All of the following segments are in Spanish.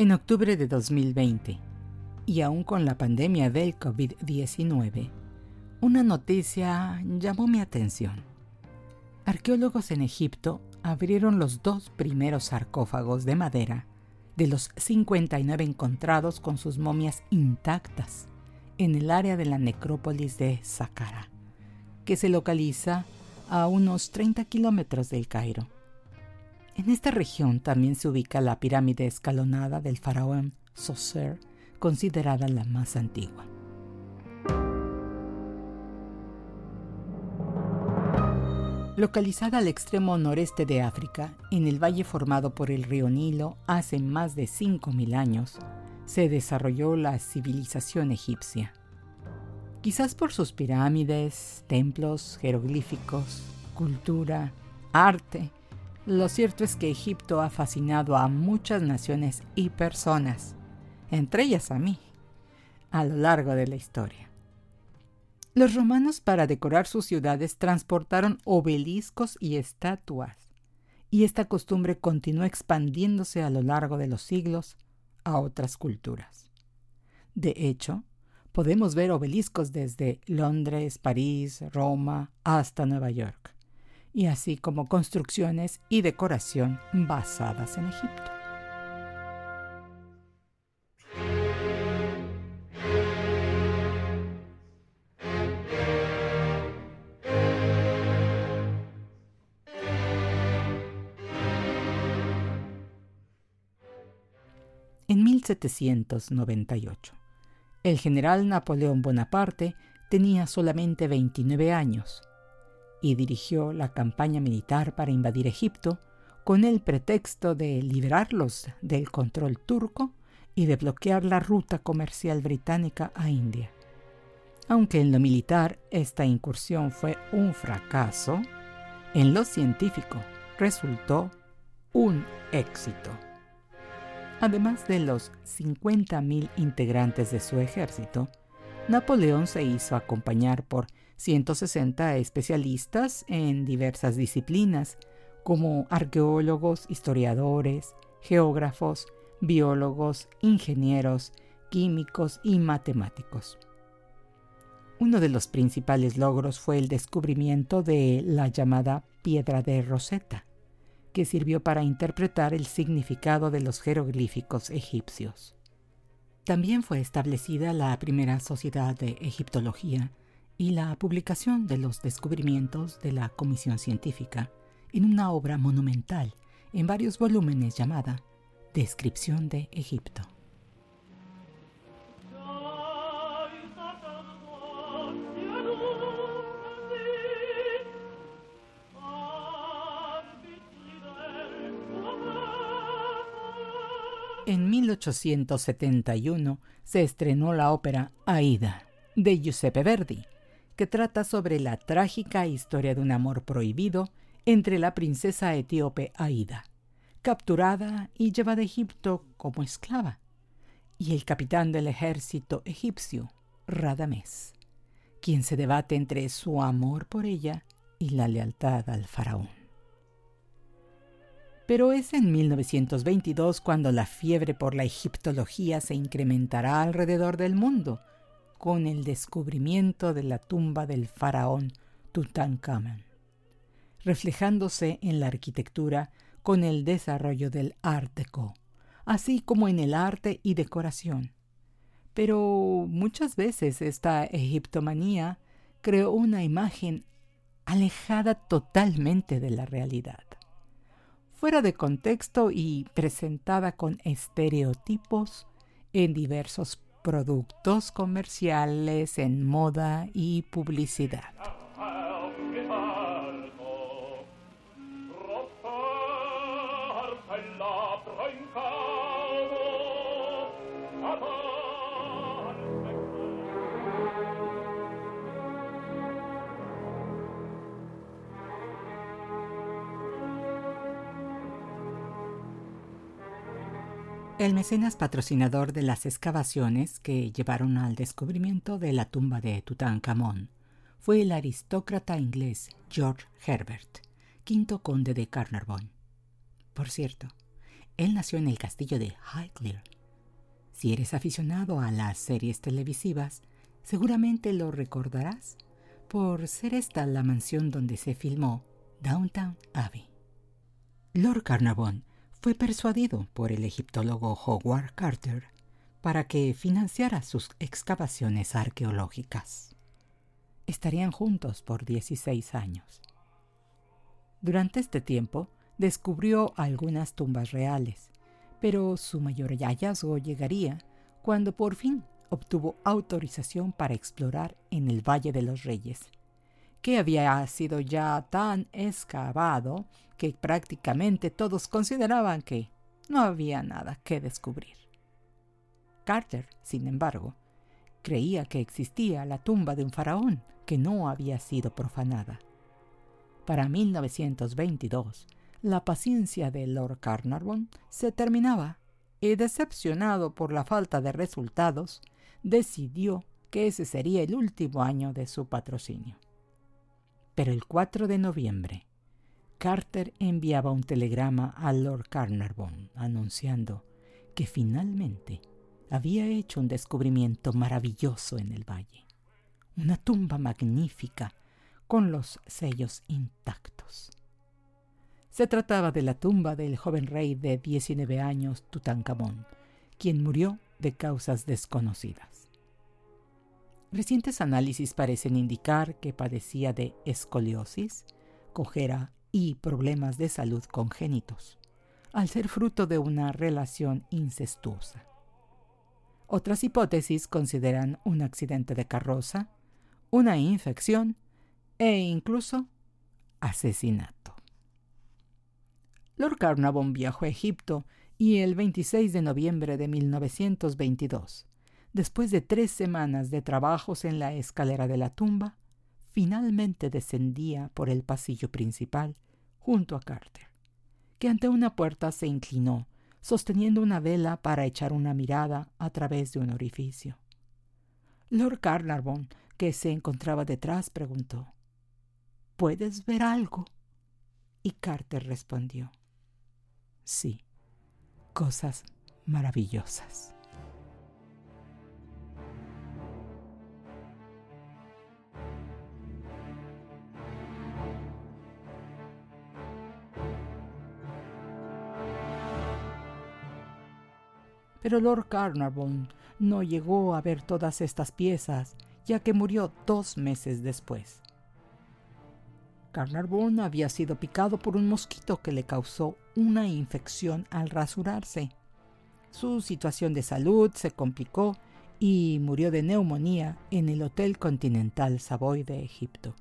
En octubre de 2020, y aún con la pandemia del COVID-19, una noticia llamó mi atención. Arqueólogos en Egipto abrieron los dos primeros sarcófagos de madera de los 59 encontrados con sus momias intactas en el área de la necrópolis de Saqqara, que se localiza a unos 30 kilómetros del Cairo. En esta región también se ubica la pirámide escalonada del faraón Soser, considerada la más antigua. Localizada al extremo noreste de África, en el valle formado por el río Nilo hace más de 5.000 años, se desarrolló la civilización egipcia. Quizás por sus pirámides, templos, jeroglíficos, cultura, arte, lo cierto es que Egipto ha fascinado a muchas naciones y personas, entre ellas a mí, a lo largo de la historia. Los romanos para decorar sus ciudades transportaron obeliscos y estatuas, y esta costumbre continuó expandiéndose a lo largo de los siglos a otras culturas. De hecho, podemos ver obeliscos desde Londres, París, Roma hasta Nueva York y así como construcciones y decoración basadas en Egipto. En 1798, el general Napoleón Bonaparte tenía solamente 29 años y dirigió la campaña militar para invadir Egipto con el pretexto de liberarlos del control turco y de bloquear la ruta comercial británica a India. Aunque en lo militar esta incursión fue un fracaso, en lo científico resultó un éxito. Además de los 50.000 integrantes de su ejército, Napoleón se hizo acompañar por 160 especialistas en diversas disciplinas, como arqueólogos, historiadores, geógrafos, biólogos, ingenieros, químicos y matemáticos. Uno de los principales logros fue el descubrimiento de la llamada piedra de Rosetta, que sirvió para interpretar el significado de los jeroglíficos egipcios. También fue establecida la primera sociedad de egiptología y la publicación de los descubrimientos de la Comisión Científica en una obra monumental en varios volúmenes llamada Descripción de Egipto. En 1871 se estrenó la ópera Aida de Giuseppe Verdi, que trata sobre la trágica historia de un amor prohibido entre la princesa etíope Aida, capturada y llevada a Egipto como esclava, y el capitán del ejército egipcio, Radamés, quien se debate entre su amor por ella y la lealtad al faraón. Pero es en 1922 cuando la fiebre por la egiptología se incrementará alrededor del mundo, con el descubrimiento de la tumba del faraón Tutankamón, reflejándose en la arquitectura con el desarrollo del Art Deco, así como en el arte y decoración. Pero muchas veces esta egiptomanía creó una imagen alejada totalmente de la realidad, fuera de contexto y presentada con estereotipos en diversos productos comerciales, en moda y publicidad. El mecenas patrocinador de las excavaciones que llevaron al descubrimiento de la tumba de Tutankamón fue el aristócrata inglés George Herbert, quinto conde de Carnarvon. Por cierto, él nació en el castillo de Highclere. Si eres aficionado a las series televisivas, seguramente lo recordarás por ser esta la mansión donde se filmó Downtown Abbey. Lord Carnarvon fue persuadido por el egiptólogo Howard Carter para que financiara sus excavaciones arqueológicas. Estarían juntos por 16 años. Durante este tiempo descubrió algunas tumbas reales, pero su mayor hallazgo llegaría cuando por fin obtuvo autorización para explorar en el Valle de los Reyes, que había sido ya tan excavado que prácticamente todos consideraban que no había nada que descubrir. Carter, sin embargo, creía que existía la tumba de un faraón que no había sido profanada. Para 1922, la paciencia de Lord Carnarvon se terminaba y, decepcionado por la falta de resultados, decidió que ese sería el último año de su patrocinio. Pero el 4 de noviembre, Carter enviaba un telegrama a Lord Carnarvon anunciando que finalmente había hecho un descubrimiento maravilloso en el valle, una tumba magnífica con los sellos intactos. Se trataba de la tumba del joven rey de 19 años Tutankamón, quien murió de causas desconocidas. Recientes análisis parecen indicar que padecía de escoliosis, cojera y problemas de salud congénitos, al ser fruto de una relación incestuosa. Otras hipótesis consideran un accidente de carroza, una infección e incluso asesinato. Lord Carnarvon viajó a Egipto y el 26 de noviembre de 1922 después de tres semanas de trabajos en la escalera de la tumba, finalmente descendía por el pasillo principal junto a Carter, que ante una puerta se inclinó, sosteniendo una vela para echar una mirada a través de un orificio. Lord Carnarvon, que se encontraba detrás, preguntó ¿Puedes ver algo? Y Carter respondió Sí, cosas maravillosas. Pero Lord Carnarvon no llegó a ver todas estas piezas, ya que murió dos meses después. Carnarvon había sido picado por un mosquito que le causó una infección al rasurarse. Su situación de salud se complicó y murió de neumonía en el Hotel Continental Savoy de Egipto.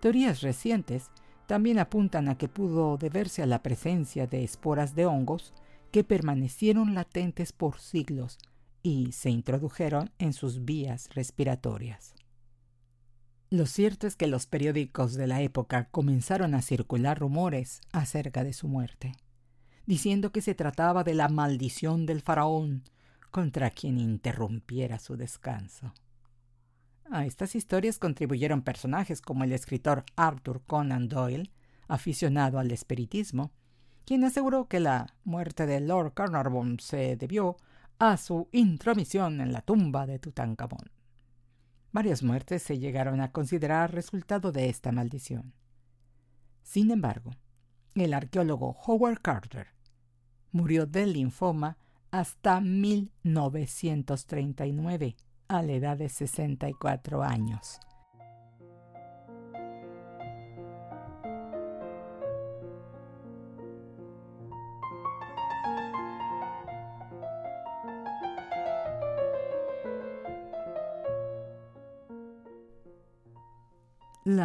Teorías recientes también apuntan a que pudo deberse a la presencia de esporas de hongos que permanecieron latentes por siglos y se introdujeron en sus vías respiratorias. Lo cierto es que los periódicos de la época comenzaron a circular rumores acerca de su muerte, diciendo que se trataba de la maldición del faraón contra quien interrumpiera su descanso. A estas historias contribuyeron personajes como el escritor Arthur Conan Doyle, aficionado al espiritismo, quien aseguró que la muerte de Lord Carnarvon se debió a su intromisión en la tumba de Tutankamón. Varias muertes se llegaron a considerar resultado de esta maldición. Sin embargo, el arqueólogo Howard Carter murió del linfoma hasta 1939, a la edad de 64 años.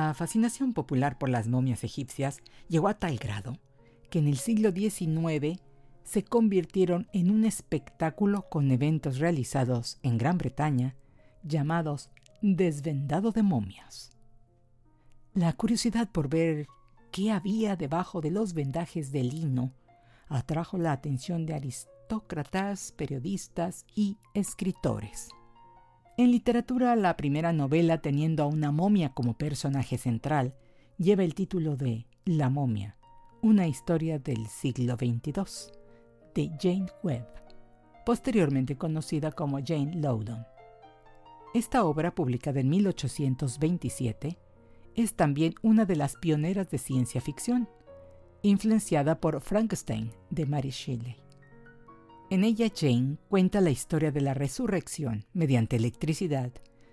La fascinación popular por las momias egipcias llegó a tal grado que en el siglo XIX se convirtieron en un espectáculo con eventos realizados en Gran Bretaña llamados Desvendado de momias. La curiosidad por ver qué había debajo de los vendajes de lino atrajo la atención de aristócratas, periodistas y escritores. En literatura, la primera novela teniendo a una momia como personaje central lleva el título de La momia, una historia del siglo XXII, de Jane Webb, posteriormente conocida como Jane Loudon. Esta obra, publicada en 1827, es también una de las pioneras de ciencia ficción, influenciada por Frankenstein de Mary Shelley. En ella Jane cuenta la historia de la resurrección mediante electricidad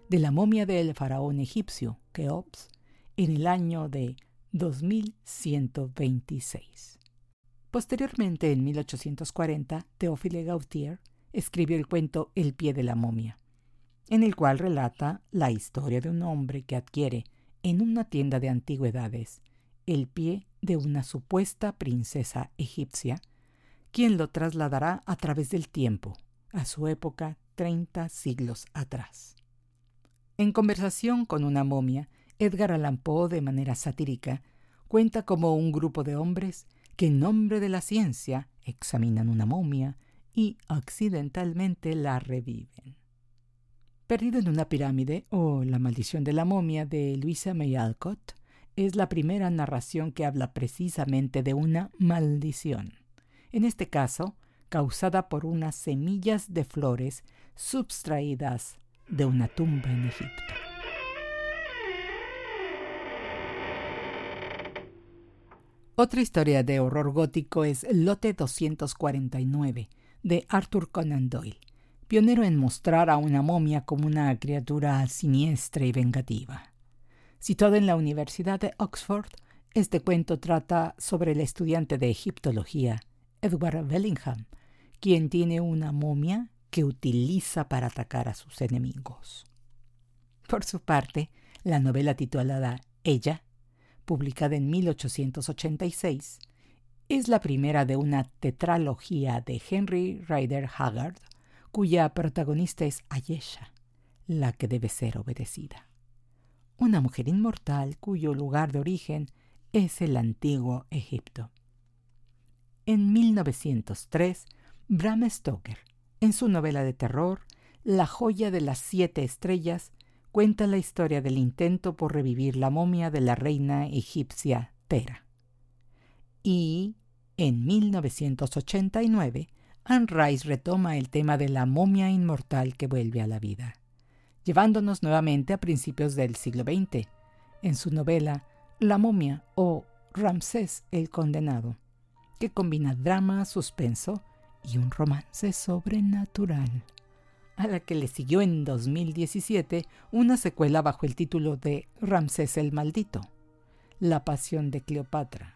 de la momia del faraón egipcio Keops en el año de 2126. Posteriormente, en 1840, Théophile Gautier escribió el cuento El pie de la momia, en el cual relata la historia de un hombre que adquiere en una tienda de antigüedades el pie de una supuesta princesa egipcia, quien lo trasladará a través del tiempo, a su época 30 siglos atrás. En conversación con una momia, Edgar Allan Poe, de manera satírica, cuenta como un grupo de hombres que en nombre de la ciencia examinan una momia y accidentalmente la reviven. Perdido en una pirámide o La maldición de la momia de Luisa May Alcott es la primera narración que habla precisamente de una maldición, en este caso causada por unas semillas de flores subtraídas de una tumba en Egipto. Otra historia de horror gótico es Lote 249 de Arthur Conan Doyle, pionero en mostrar a una momia como una criatura siniestra y vengativa. Situado en la Universidad de Oxford, este cuento trata sobre el estudiante de egiptología, Edward Bellingham, quien tiene una momia que utiliza para atacar a sus enemigos. Por su parte, la novela titulada Ella publicada en 1886, es la primera de una tetralogía de Henry Rider Haggard, cuya protagonista es Ayesha, la que debe ser obedecida. Una mujer inmortal cuyo lugar de origen es el antiguo Egipto. En 1903, Bram Stoker, en su novela de terror, La joya de las siete estrellas, cuenta la historia del intento por revivir la momia de la reina egipcia Tera. Y en 1989, Anne Rice retoma el tema de la momia inmortal que vuelve a la vida, llevándonos nuevamente a principios del siglo XX, en su novela La momia o Ramsés el Condenado, combina drama, suspenso y un romance sobrenatural a la que le siguió en 2017 una secuela bajo el título de Ramsés el Maldito, La Pasión de Cleopatra,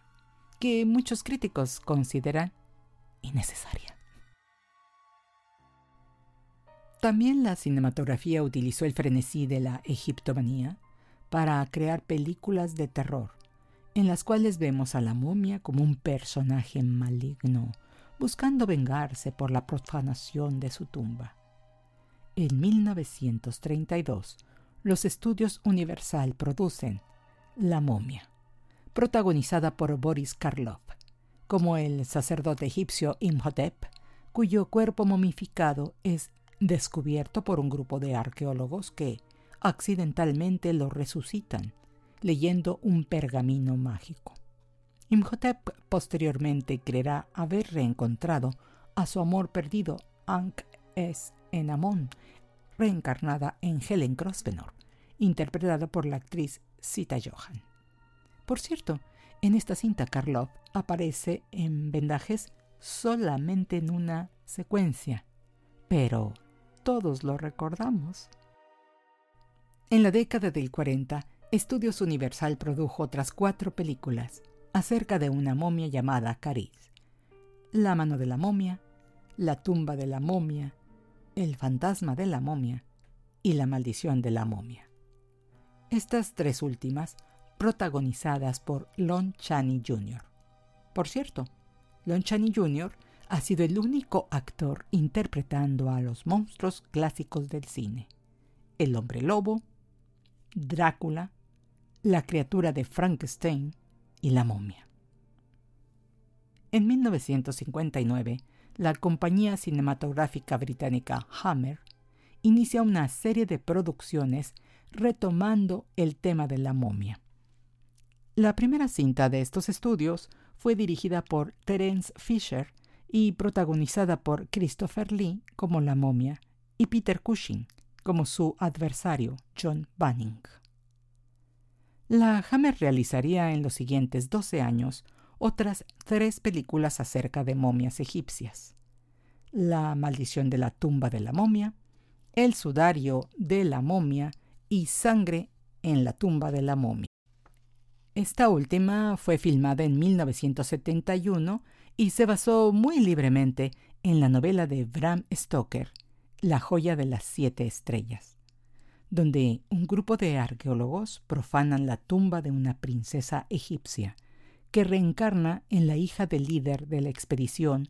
que muchos críticos consideran innecesaria. También la cinematografía utilizó el frenesí de la egiptomanía para crear películas de terror, en las cuales vemos a la momia como un personaje maligno, buscando vengarse por la profanación de su tumba. En 1932, los estudios Universal producen La momia, protagonizada por Boris Karloff, como el sacerdote egipcio Imhotep, cuyo cuerpo momificado es descubierto por un grupo de arqueólogos que accidentalmente lo resucitan, leyendo un pergamino mágico. Imhotep posteriormente creerá haber reencontrado a su amor perdido Ankh es en Amon, reencarnada en Helen Grosvenor, interpretada por la actriz Sita Johan. Por cierto, en esta cinta Karloff aparece en vendajes solamente en una secuencia, pero todos lo recordamos. En la década del 40, Estudios Universal produjo otras cuatro películas acerca de una momia llamada Cariz. La mano de la momia, La tumba de la momia, el fantasma de la momia y la maldición de la momia. Estas tres últimas protagonizadas por Lon Chaney Jr. Por cierto, Lon Chaney Jr. ha sido el único actor interpretando a los monstruos clásicos del cine. El hombre lobo, Drácula, la criatura de Frankenstein y la momia. En 1959, la compañía cinematográfica británica Hammer inicia una serie de producciones retomando el tema de la momia. La primera cinta de estos estudios fue dirigida por Terence Fisher y protagonizada por Christopher Lee como la momia y Peter Cushing como su adversario John Banning. La Hammer realizaría en los siguientes 12 años otras tres películas acerca de momias egipcias. La maldición de la tumba de la momia, El sudario de la momia y Sangre en la tumba de la momia. Esta última fue filmada en 1971 y se basó muy libremente en la novela de Bram Stoker, La joya de las siete estrellas, donde un grupo de arqueólogos profanan la tumba de una princesa egipcia que reencarna en la hija del líder de la expedición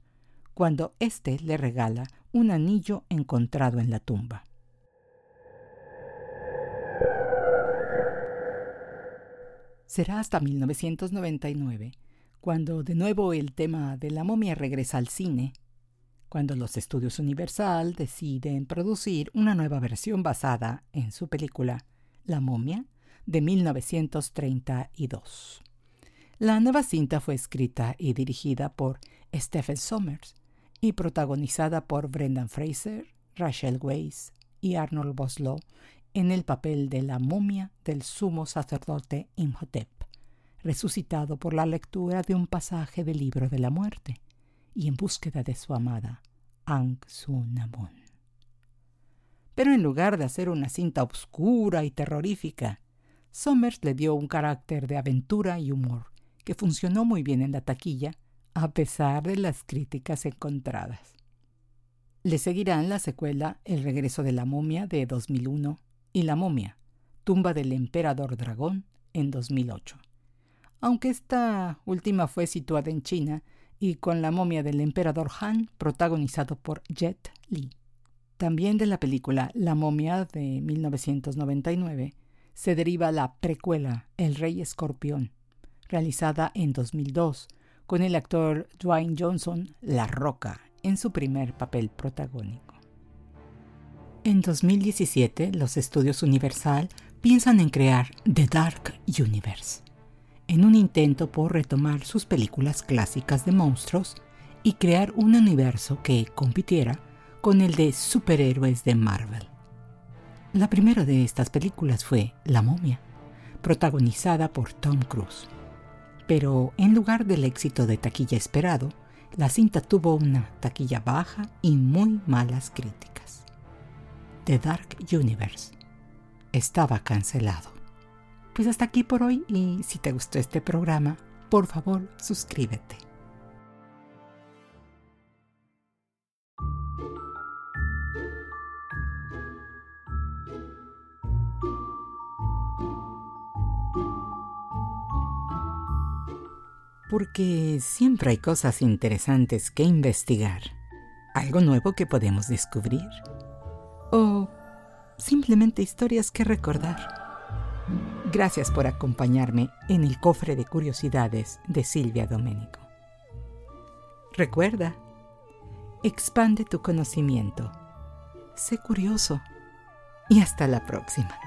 cuando éste le regala un anillo encontrado en la tumba. Será hasta 1999 cuando de nuevo el tema de la momia regresa al cine, cuando los estudios Universal deciden producir una nueva versión basada en su película La momia de 1932. La nueva cinta fue escrita y dirigida por Stephen Sommers y protagonizada por Brendan Fraser, Rachel Weisz y Arnold Boslow en el papel de la momia del sumo sacerdote Imhotep, resucitado por la lectura de un pasaje del libro de la muerte y en búsqueda de su amada Ankh-Sunamun. Pero en lugar de hacer una cinta oscura y terrorífica, Somers le dio un carácter de aventura y humor que funcionó muy bien en la taquilla a pesar de las críticas encontradas. Le seguirán la secuela El regreso de la momia de 2001 y La momia, tumba del emperador dragón en 2008. Aunque esta última fue situada en China y con la momia del emperador Han protagonizado por Jet Li. También de la película La momia de 1999 se deriva la precuela El rey escorpión, realizada en 2002 con el actor Dwayne Johnson La Roca en su primer papel protagónico. En 2017, los estudios Universal piensan en crear The Dark Universe, en un intento por retomar sus películas clásicas de monstruos y crear un universo que compitiera con el de superhéroes de Marvel. La primera de estas películas fue La momia, protagonizada por Tom Cruise. Pero en lugar del éxito de taquilla esperado, la cinta tuvo una taquilla baja y muy malas críticas. The Dark Universe estaba cancelado. Pues hasta aquí por hoy y si te gustó este programa, por favor suscríbete. Porque siempre hay cosas interesantes que investigar, algo nuevo que podemos descubrir o simplemente historias que recordar. Gracias por acompañarme en el cofre de curiosidades de Silvia Domenico. Recuerda, expande tu conocimiento, sé curioso y hasta la próxima.